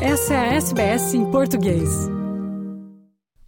Essa é a SBS em português.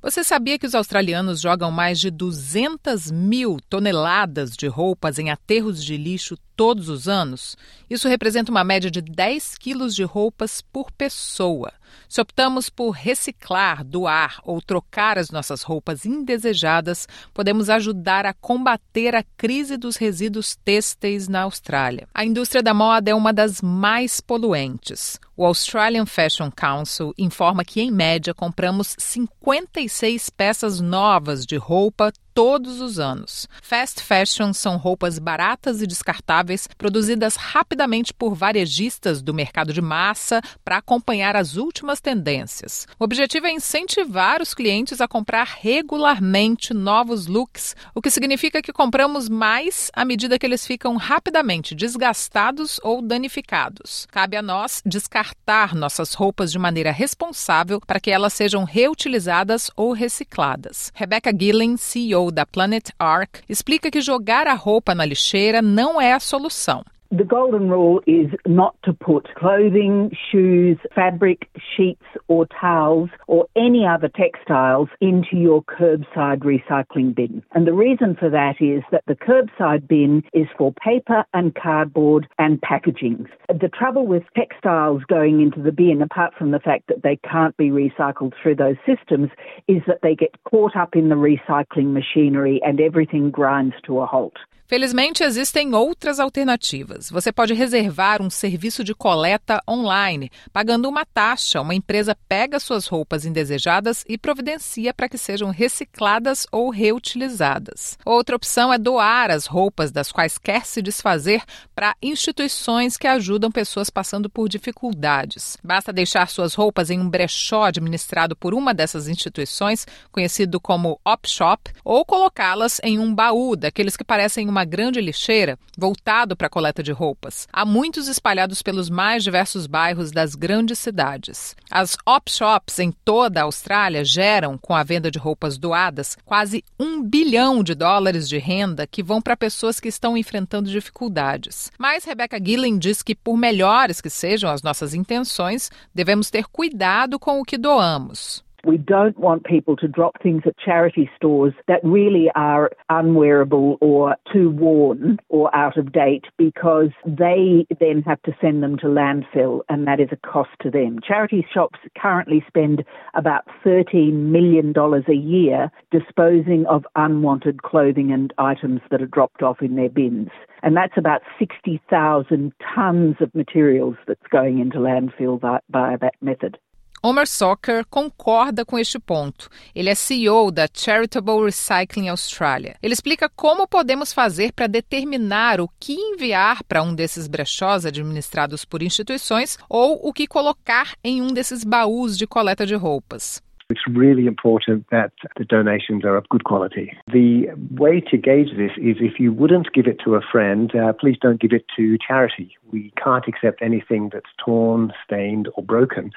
Você sabia que os australianos jogam mais de 200 mil toneladas de roupas em aterros de lixo todos os anos? Isso representa uma média de 10 quilos de roupas por pessoa. Se optamos por reciclar, doar ou trocar as nossas roupas indesejadas, podemos ajudar a combater a crise dos resíduos têxteis na Austrália. A indústria da moda é uma das mais poluentes. O Australian Fashion Council informa que, em média, compramos 56 peças novas de roupa todos os anos. Fast fashion são roupas baratas e descartáveis produzidas rapidamente por varejistas do mercado de massa para acompanhar as últimas tendências. O objetivo é incentivar os clientes a comprar regularmente novos looks, o que significa que compramos mais à medida que eles ficam rapidamente desgastados ou danificados. Cabe a nós descartar nossas roupas de maneira responsável para que elas sejam reutilizadas ou recicladas. Rebecca Gillen, CEO da Planet Ark, explica que jogar a roupa na lixeira não é a solução. The golden rule is not to put clothing, shoes, fabric, sheets, or towels, or any other textiles into your curbside recycling bin. And the reason for that is that the curbside bin is for paper and cardboard and packaging. The trouble with textiles going into the bin, apart from the fact that they can't be recycled through those systems, is that they get caught up in the recycling machinery and everything grinds to a halt. Felizmente, existem outras alternativas. Você pode reservar um serviço de coleta online, pagando uma taxa. Uma empresa pega suas roupas indesejadas e providencia para que sejam recicladas ou reutilizadas. Outra opção é doar as roupas das quais quer se desfazer para instituições que ajudam pessoas passando por dificuldades. Basta deixar suas roupas em um brechó administrado por uma dessas instituições, conhecido como Op Shop, ou colocá-las em um baú daqueles que parecem uma grande lixeira voltado para a coleta de roupas. Há muitos espalhados pelos mais diversos bairros das grandes cidades. As op shops em toda a Austrália geram, com a venda de roupas doadas, quase um bilhão de dólares de renda que vão para pessoas que estão enfrentando dificuldades. Mas Rebecca Gillen diz que, por melhores que sejam as nossas intenções, devemos ter cuidado com o que doamos. We don't want people to drop things at charity stores that really are unwearable or too worn or out of date because they then have to send them to landfill and that is a cost to them. Charity shops currently spend about $13 million a year disposing of unwanted clothing and items that are dropped off in their bins. And that's about 60,000 tonnes of materials that's going into landfill by, by that method. Omar Soccer concorda com este ponto. Ele é CEO da Charitable Recycling Australia. Ele explica como podemos fazer para determinar o que enviar para um desses brechós administrados por instituições ou o que colocar em um desses baús de coleta de roupas. It's really important that the donations are of good quality. The way to gauge this is if you wouldn't give it to a friend, uh, please don't give it to charity. We can't accept anything that's torn, stained, or broken.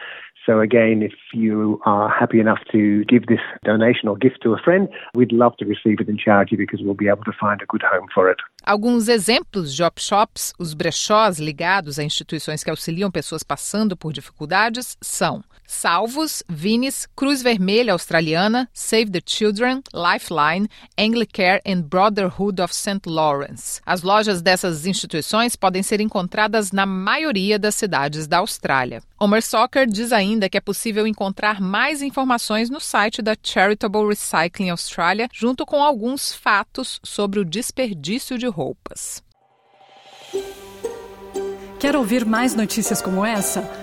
So, again, if you are happy enough to give this donation or gift to a friend, we'd love to receive it in charity because we'll be able to find a good home for it. Alguns exemplos de op shops, os brechós ligados a instituições que auxiliam pessoas passando por dificuldades, são Salvos, Vinis, Cruz Vermelha Australiana, Save the Children, Lifeline, Anglicare e Brotherhood of St. Lawrence. As lojas dessas instituições podem ser encontradas na maioria das cidades da Austrália. Homer Soccer diz ainda que é possível encontrar mais informações no site da Charitable Recycling Australia, junto com alguns fatos sobre o desperdício de roupas. Quer ouvir mais notícias como essa?